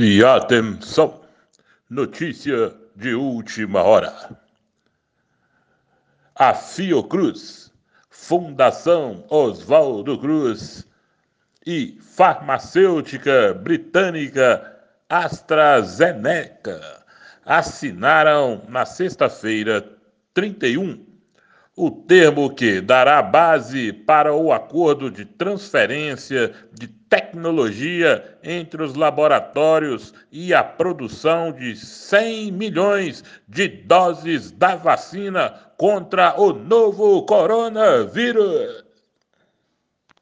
E atenção! Notícia de última hora. A Fiocruz, Fundação Oswaldo Cruz e farmacêutica britânica AstraZeneca assinaram na sexta-feira 31 o termo que dará base para o acordo de transferência de tecnologia entre os laboratórios e a produção de 100 milhões de doses da vacina contra o novo coronavírus.